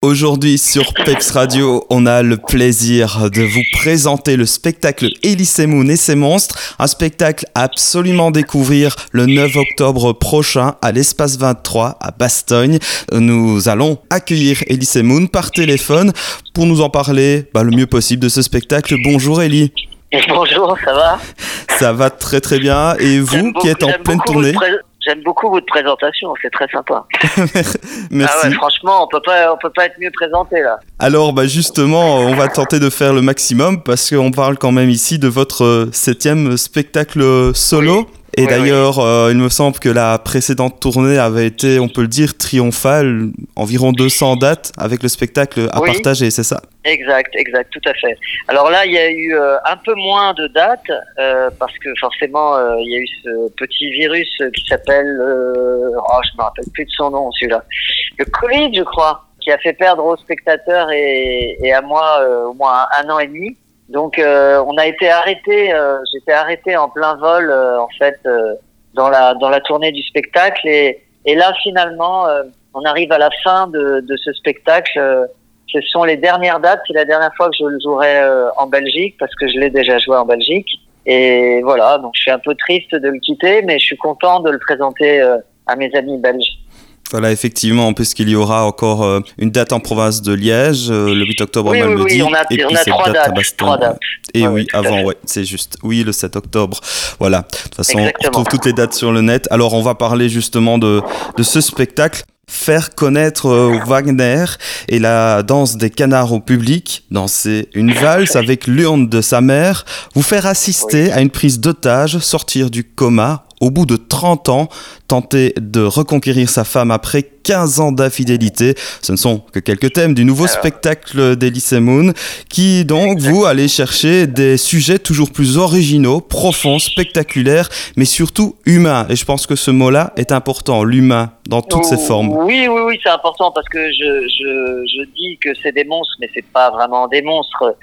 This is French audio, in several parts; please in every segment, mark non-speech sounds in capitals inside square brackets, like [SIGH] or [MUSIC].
Aujourd'hui sur Peps Radio, on a le plaisir de vous présenter le spectacle Elise Moon et ses monstres, un spectacle à absolument découvrir le 9 octobre prochain à l'espace 23 à Bastogne. Nous allons accueillir Elise Moon par téléphone pour nous en parler bah, le mieux possible de ce spectacle. Bonjour Elie. Bonjour, ça va? Ça va très très bien. Et vous qui êtes en pleine tournée J'aime beaucoup votre présentation, c'est très sympa. [LAUGHS] Merci. Ah ouais, franchement, on peut pas, on peut pas être mieux présenté là. Alors, bah justement, on va tenter de faire le maximum parce qu'on parle quand même ici de votre septième spectacle solo. Et d'ailleurs, euh, il me semble que la précédente tournée avait été, on peut le dire, triomphale, environ 200 dates avec le spectacle à partager, c'est ça? Exact, exact, tout à fait. Alors là, il y a eu euh, un peu moins de dates euh, parce que forcément, il y a eu ce petit virus qui s'appelle, oh, je me rappelle plus de son nom, celui-là, le Covid, je crois, qui a fait perdre aux spectateurs et, et à moi au moins un an et demi. Donc euh, on a été arrêté, euh, j'étais arrêté en plein vol euh, en fait dans la dans la tournée du spectacle et, et là finalement on arrive à la fin de, de ce spectacle. ce sont les dernières dates, c'est la dernière fois que je le jouerai en Belgique parce que je l'ai déjà joué en Belgique. Et voilà, donc je suis un peu triste de le quitter, mais je suis content de le présenter à mes amis belges. Voilà, effectivement, puisqu'il y aura encore euh, une date en province de Liège, euh, le 8 octobre, oui, on oui, dit, on a, et on puis a trois date dates, à trois dates. Et oui, à avant, ouais, c'est juste. Oui, le 7 octobre. Voilà. De toute façon, Exactement. on retrouve toutes les dates sur le net. Alors, on va parler justement de, de ce spectacle. Faire connaître euh, Wagner et la danse des canards au public, danser une valse avec l'urne de sa mère, vous faire assister à une prise d'otage, sortir du coma au bout de 30 ans, tenter de reconquérir sa femme après 15 ans d'infidélité. Ce ne sont que quelques thèmes du nouveau spectacle d'Elise Moon, qui donc vous allez chercher des sujets toujours plus originaux, profonds, spectaculaires, mais surtout humains. Et je pense que ce mot-là est important, l'humain, dans toutes ses formes. Oui, oui, oui, c'est important parce que je, je, je dis que c'est des monstres, mais c'est pas vraiment des monstres.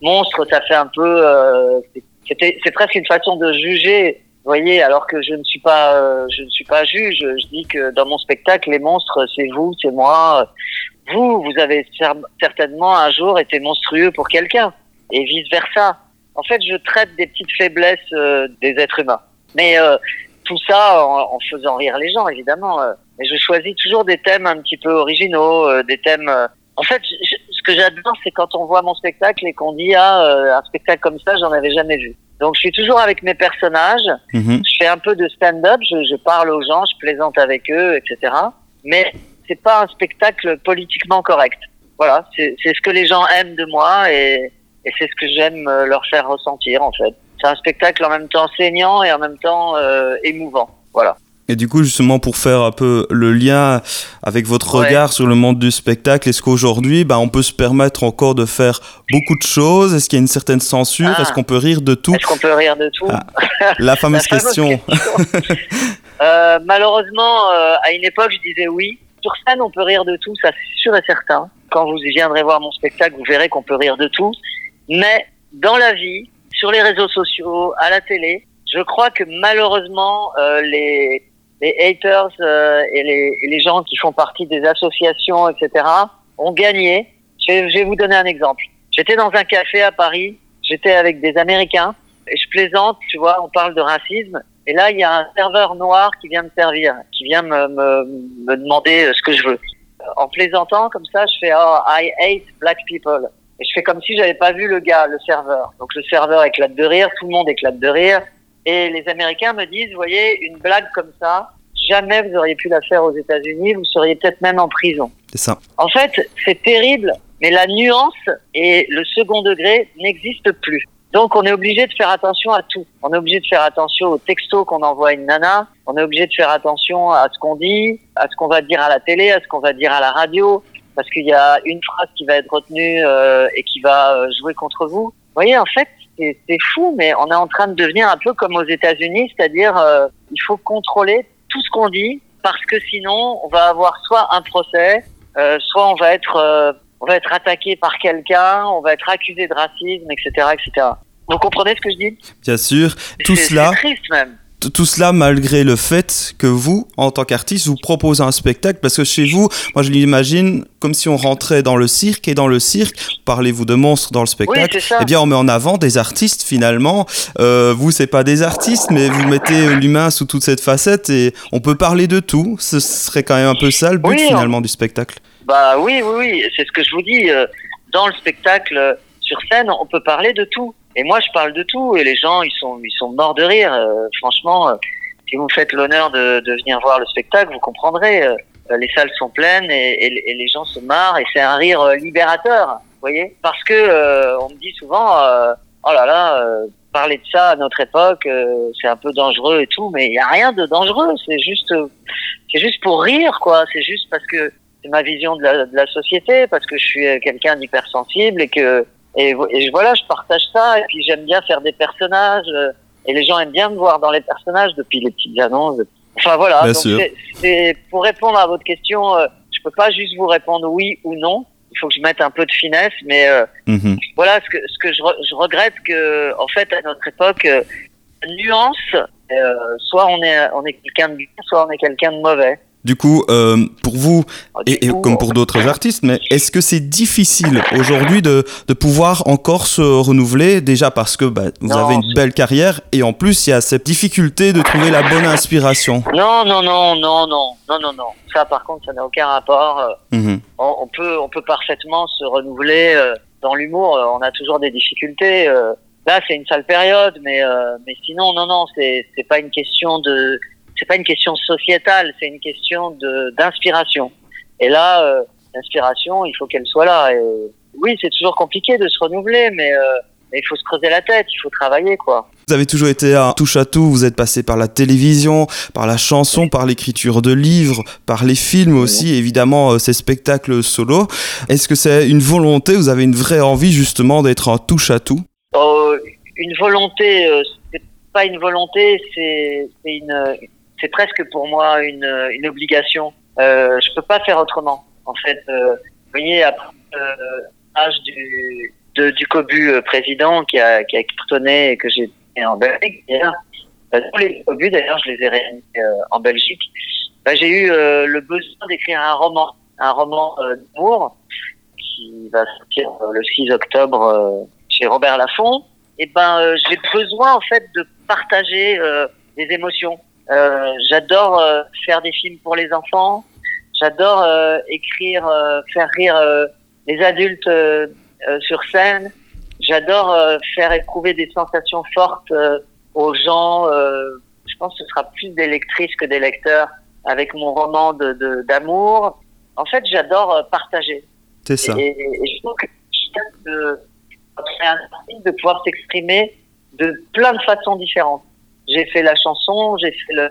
Monstre, ça fait un peu, euh, c'est presque une façon de juger. Voyez, alors que je ne suis pas, euh, je ne suis pas juge. Je dis que dans mon spectacle, les monstres, c'est vous, c'est moi. Vous, vous avez cer- certainement un jour été monstrueux pour quelqu'un, et vice versa. En fait, je traite des petites faiblesses euh, des êtres humains. Mais euh, tout ça en, faisant rire les gens, évidemment. Mais je choisis toujours des thèmes un petit peu originaux, des thèmes. En fait, ce que j'adore, c'est quand on voit mon spectacle et qu'on dit ah un spectacle comme ça, j'en avais jamais vu. Donc je suis toujours avec mes personnages. Mhm. Je fais un peu de stand-up, je, je parle aux gens, je plaisante avec eux, etc. Mais c'est pas un spectacle politiquement correct. Voilà, c'est c'est ce que les gens aiment de moi et, et c'est ce que j'aime euh, leur faire ressentir en fait. C'est un spectacle en même temps saignant et en même temps euh, émouvant. Voilà. Et du coup, justement, pour faire un peu le lien avec votre Ouais. regard sur le monde du spectacle, est-ce qu'aujourd'hui, bah, on peut se permettre encore de faire beaucoup de choses? Est-ce qu'il y a une certaine censure? Ah. Est-ce qu'on peut rire de tout? Est-ce qu'on peut rire de tout? Ah, La [LAUGHS] fameuse La fameuse question. [LAUGHS] Euh, malheureusement, euh, à une époque, je disais oui. Sur scène, on peut rire de tout, ça c'est sûr et certain. Quand vous viendrez voir mon spectacle, vous verrez qu'on peut rire de tout. Mais dans la vie, sur les réseaux sociaux, à la télé, je crois que malheureusement, euh, les, les haters euh, et, les, les gens qui font partie des associations, etc., ont gagné. Je vais, je vais vous donner un exemple. J'étais dans un café à Paris, j'étais avec des Américains, et je plaisante, tu vois, on parle de racisme, et là, il y a un serveur noir qui vient me servir, qui vient me, me, me demander euh, ce que je veux. En plaisantant, comme ça, je fais Oh, I hate black people. Et je fais comme si j'avais pas vu le gars, le serveur. Donc le serveur éclate de rire, tout le monde éclate de rire. Et les Américains me disent, vous voyez, une blague comme ça, jamais vous auriez pu la faire aux États-Unis, vous seriez peut-être même en prison. C'est ça. En fait, c'est terrible, mais la nuance et le second degré n'existent plus. Donc, on est obligé de faire attention à tout. On est obligé de faire attention aux textos qu'on envoie à une nana. On est obligé de faire attention à ce qu'on dit, à ce qu'on va dire à la télé, à ce qu'on va dire à la radio, parce qu'il y a une phrase qui va être retenue euh, et qui va euh, jouer contre vous. Vous voyez, en fait, c'est fou, mais on est en train de devenir un peu comme aux États-Unis, c'est-à-dire euh, il faut contrôler tout ce qu'on dit, parce que sinon, on va avoir soit un procès, euh, soit on va être euh, on va être attaqué par quelqu'un, on va être accusé de racisme, etc., etc. Vous comprenez ce que je dis? Bien sûr. Tout C'est- cela, C'est triste même. Tout cela malgré le fait que vous, en tant qu'artiste, vous proposez un spectacle, parce que chez vous, moi je l'imagine comme si on rentrait dans le cirque, et dans le cirque, parlez-vous de monstres dans le spectacle, eh bien on met en avant des artistes finalement. Euh, vous, c'est pas des artistes, mais vous mettez l'humain sous toute cette facette, et on peut parler de tout. Ce serait quand même un peu ça le but finalement du spectacle. Bah oui, oui, oui, c'est ce que je vous dis. Euh, dans le spectacle, sur scène, on peut parler de tout. Et moi, je parle de tout et les gens, ils sont, ils sont morts de rire. Euh, franchement, euh, si vous me faites l'honneur de, de, venir voir le spectacle, vous comprendrez. Euh, les salles sont pleines et, et, les gens se marrent et c'est un rire libérateur, voyez Parce que on me dit souvent, oh là là, parler de ça à notre époque, c'est un peu dangereux et tout, mais il y a rien de dangereux. C'est juste, c'est juste pour rire, quoi. C'est juste parce que c'est ma vision de la, de la société, parce que je suis quelqu'un d'hypersensible et que et, voilà, je partage ça. Et puis j'aime bien faire des personnages. Euh, et les gens aiment bien me voir dans les personnages depuis les petites annonces. Enfin voilà. donc c'est pour répondre à votre question, euh, je peux pas juste vous répondre oui ou non. Il faut que je mette un peu de finesse, mais euh, mhm. voilà ce que ce que je, je, regrette que en fait à notre époque, nuance, soit on est on est quelqu'un de bien, soit on est quelqu'un de mauvais. Du coup, euh, pour vous, ah, et, comme pour d'autres [LAUGHS] artistes, mais est-ce que c'est difficile aujourd'hui de, de pouvoir encore se renouveler Déjà parce que bah, vous avez une belle carrière et en plus, il y a cette difficulté de trouver la bonne inspiration? Non, non, non, non, non, non, non, non. Ça, par contre, ça n'a aucun rapport. Euh, mhm. on, peut, on peut parfaitement se renouveler. Euh, dans l'humour, euh, on a toujours des difficultés. Là, c'est une sale période, mais, mais sinon, non, non, c'est pas une question de c'est pas une question sociétale, c'est une question de d'inspiration. Et là, euh, l'inspiration, il faut qu'elle soit là. Et oui, c'est toujours compliqué de se renouveler, mais, euh, il faut se creuser la tête, il faut travailler, quoi. Vous avez toujours été un touche à tout. Vous êtes passé par la télévision, par la chanson, par l'écriture de livres, par les films aussi, évidemment, euh, ces spectacles solo. Est-ce que c'est une volonté Vous avez une vraie envie justement d'être un touche à tout? Oh, Une volonté, c'est pas une volonté, c'est une c'est presque pour moi une, une obligation. Euh, je peux pas faire autrement. En fait, euh, vous voyez, après l'âge euh, du, de, du cobu euh, président qui a, qui a cartonné et que j'ai en Belgique, tous les cobus d'ailleurs, je les ai réunis en Belgique. Bah, j'ai eu le besoin d'écrire un roman, un roman d'amour qui va sortir le 6 octobre chez Robert Laffont. Et ben, j'ai besoin en fait de partager des émotions j'adore euh, faire des films pour les enfants. J'adore euh, écrire, faire rire les adultes sur scène. J'adore faire éprouver des sensations fortes aux gens. je pense que ce sera plus des lectrices que des lecteurs avec mon roman de d'amour. En fait, j'adore partager. C'est ça. Et, je trouve que de, de pouvoir s'exprimer de plein de façons différentes j'ai fait la chanson, j'ai fait le.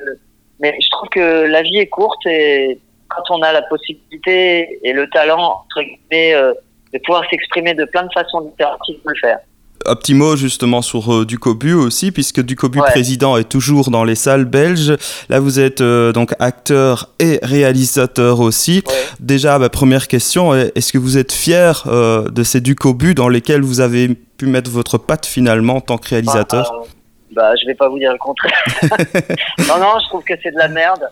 Mais je trouve que la vie est courte et quand on a la possibilité et le talent, entre guillemets, euh, de pouvoir s'exprimer de plein de façons différentes, il faut le faire. Un petit mot justement sur euh, Ducobu aussi, puisque Ducobu président est toujours dans les salles belges. Là, vous êtes euh, donc acteur et réalisateur aussi. Déjà, ma première question, est-ce que vous êtes fier de ces Ducobu dans lesquels vous avez pu mettre votre patte finalement en tant que réalisateur? Ah, bah, je vais pas vous dire le contraire. [LAUGHS] non, non, je trouve que c'est de la merde.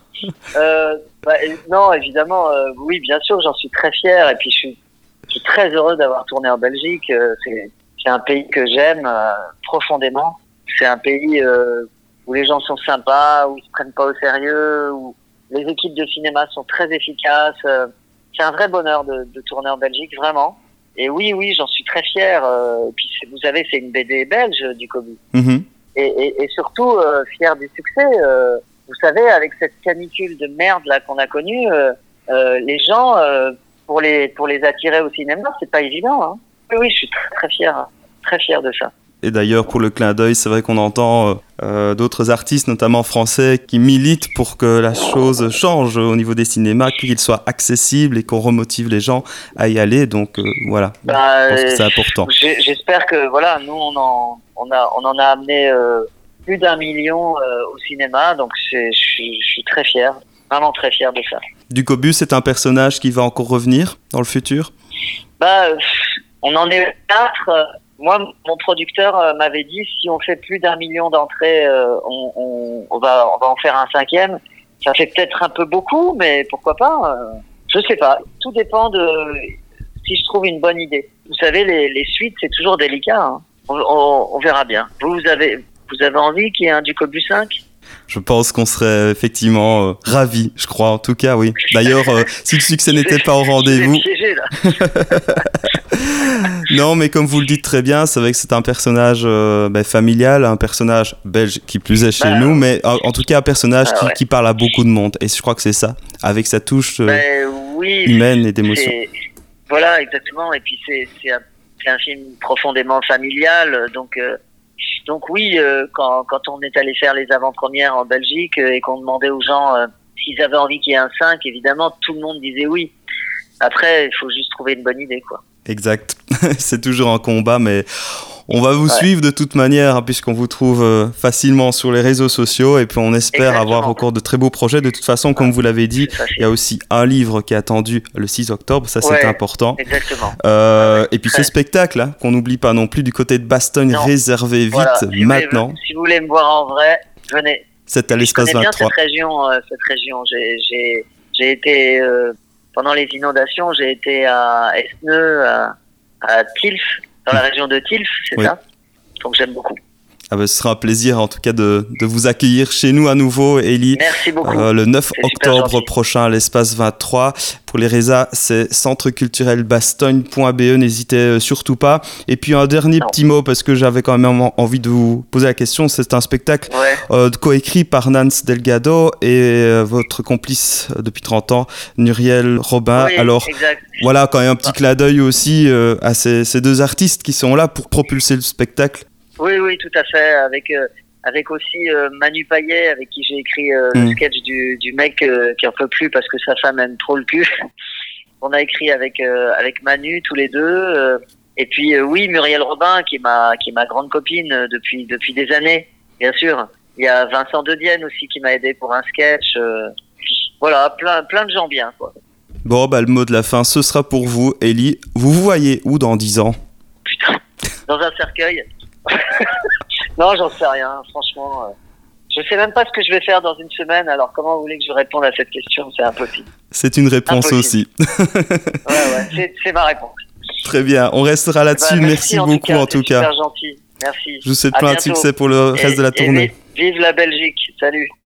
Euh, bah, non, évidemment, euh, oui, bien sûr, j'en suis très fier. Et puis, je suis, je suis très heureux d'avoir tourné en Belgique. Euh, c'est, un pays que j'aime euh, profondément. C'est un pays euh, où les gens sont sympas, où ils se prennent pas au sérieux, où les équipes de cinéma sont très efficaces. c'est un vrai bonheur de, de, tourner en Belgique, vraiment. Et oui, oui, j'en suis très fier. et puis, vous savez, c'est une BD belge du Kobu. Mm-hmm et, et, et surtout euh, fier du succès. Euh, vous savez, avec cette canicule de merde là qu'on a connue, euh, euh les gens pour les pour les attirer au cinéma, c'est pas évident. Hein. Oui, je suis très très fier, très fier de ça. Et d'ailleurs, pour le clin d'œil, c'est vrai qu'on entend euh, d'autres artistes, notamment français, qui militent pour que la chose change au niveau des cinémas, qu'il soit accessible et qu'on remotive les gens à y aller. Donc voilà, bah, je pense que c'est important. J'espère que voilà, nous on en on, a, on en a amené euh, plus d'un million euh, au cinéma, donc je suis très fier, vraiment très fier de ça. Ducobus c'est un personnage qui va encore revenir dans le futur? Bah, On en est quatre. moi, mon producteur euh, m'avait dit si on fait plus d'un million d'entrées, on, on, on, va, on va en faire un cinquième. Ça fait peut-être un peu beaucoup, mais pourquoi pas Je sais pas. Tout dépend de si je trouve une bonne idée. Vous savez, les, les suites, c'est toujours délicat. Hein. On, on, on, verra bien. Vous, vous avez, vous avez envie qu'il y ait un Ducobu 5 je pense qu'on serait effectivement euh, ravis, je crois, en tout cas, oui. D'ailleurs, euh, si le succès [LAUGHS] n'était pas au rendez-vous. [LAUGHS] non, mais comme vous le dites très bien, c'est vrai que c'est un personnage euh, ben, familial, un personnage belge qui plus est chez bah, nous, mais en, en, tout cas un personnage ah, qui, ouais. qui, parle à beaucoup de monde. Et je crois que c'est ça, avec sa touche ben, oui, humaine et d'émotion. Voilà, exactement. Et puis c'est un, un, film profondément familial, donc. Euh, donc oui, euh, quand, quand on est allé faire les avant-premières en Belgique euh, et qu'on demandait aux gens s'ils avaient envie qu'il y ait un 5, évidemment, tout le monde disait oui. Après, il faut juste trouver une bonne idée, quoi. Exact. [LAUGHS] C'est toujours un combat, mais on va vous ouais. suivre de toute manière, hein, puisqu'on vous trouve euh, facilement sur les réseaux sociaux, et puis on espère Exactement. avoir encore de très beaux projets. De toute façon, comme vous l'avez dit, il y a aussi un livre qui est attendu le 6 octobre, ça ouais, c'est important. Exactement. Euh, ouais, et puis ce spectacle, hein, qu'on n'oublie pas non plus du côté de Bastogne, non. réservé vite voilà. si maintenant. Vous voulez, si vous voulez me voir en vrai, venez. C'est à l'espace 23. bien cette région, euh, cette région. J'ai été euh, pendant les inondations, j'ai été à Esneux, à, à Tilf, dans la région de Tilf, c'est oui. ça? Donc j'aime beaucoup. Ah ben, ce sera un plaisir en tout cas de, de vous accueillir chez nous à nouveau, Ellie. Merci beaucoup. Euh, le 9 octobre prochain à l'espace 23. Pour les résas, c'est centreculturelbastogne.be. N'hésitez euh, surtout pas. Et puis un dernier non. petit mot parce que j'avais quand même envie de vous poser la question. C'est un spectacle ouais. euh, coécrit par Nance Delgado et euh, votre complice depuis 30 ans, Muriel Robin. Oui, Alors exact. voilà quand même un petit clin d'œil aussi euh, à ces, ces deux artistes qui sont là pour propulser le spectacle. Oui, oui, tout à fait. Avec euh, avec aussi euh, Manu Payet, avec qui j'ai écrit euh, mmh. le sketch du, du mec euh, qui en peut plus parce que sa femme aime trop le cul. [LAUGHS] On a écrit avec avec Manu tous les deux. et puis oui, Muriel Robin, qui est ma qui est ma grande copine depuis depuis des années, bien sûr. Il y a Vincent De Dienne aussi qui m'a aidé pour un sketch. voilà, plein plein de gens bien quoi. Bon, bah le mot de la fin, ce sera pour vous, Ellie. Vous vous voyez où dans 10 ans? Putain, dans un cercueil. [LAUGHS] non, j'en sais rien, franchement. Euh, je sais même pas ce que je vais faire dans une semaine, alors comment vous voulez que je réponde à cette question C'est impossible. C'est une réponse impossible. aussi. [LAUGHS] ouais, ouais, c'est ma réponse. Très bien, on restera là-dessus. Bah, merci, merci, en beaucoup tout cas, en tout cas. Super gentil. Merci. Je vous souhaite plein de succès pour le reste et, de la tournée. Vive la Belgique. Salut.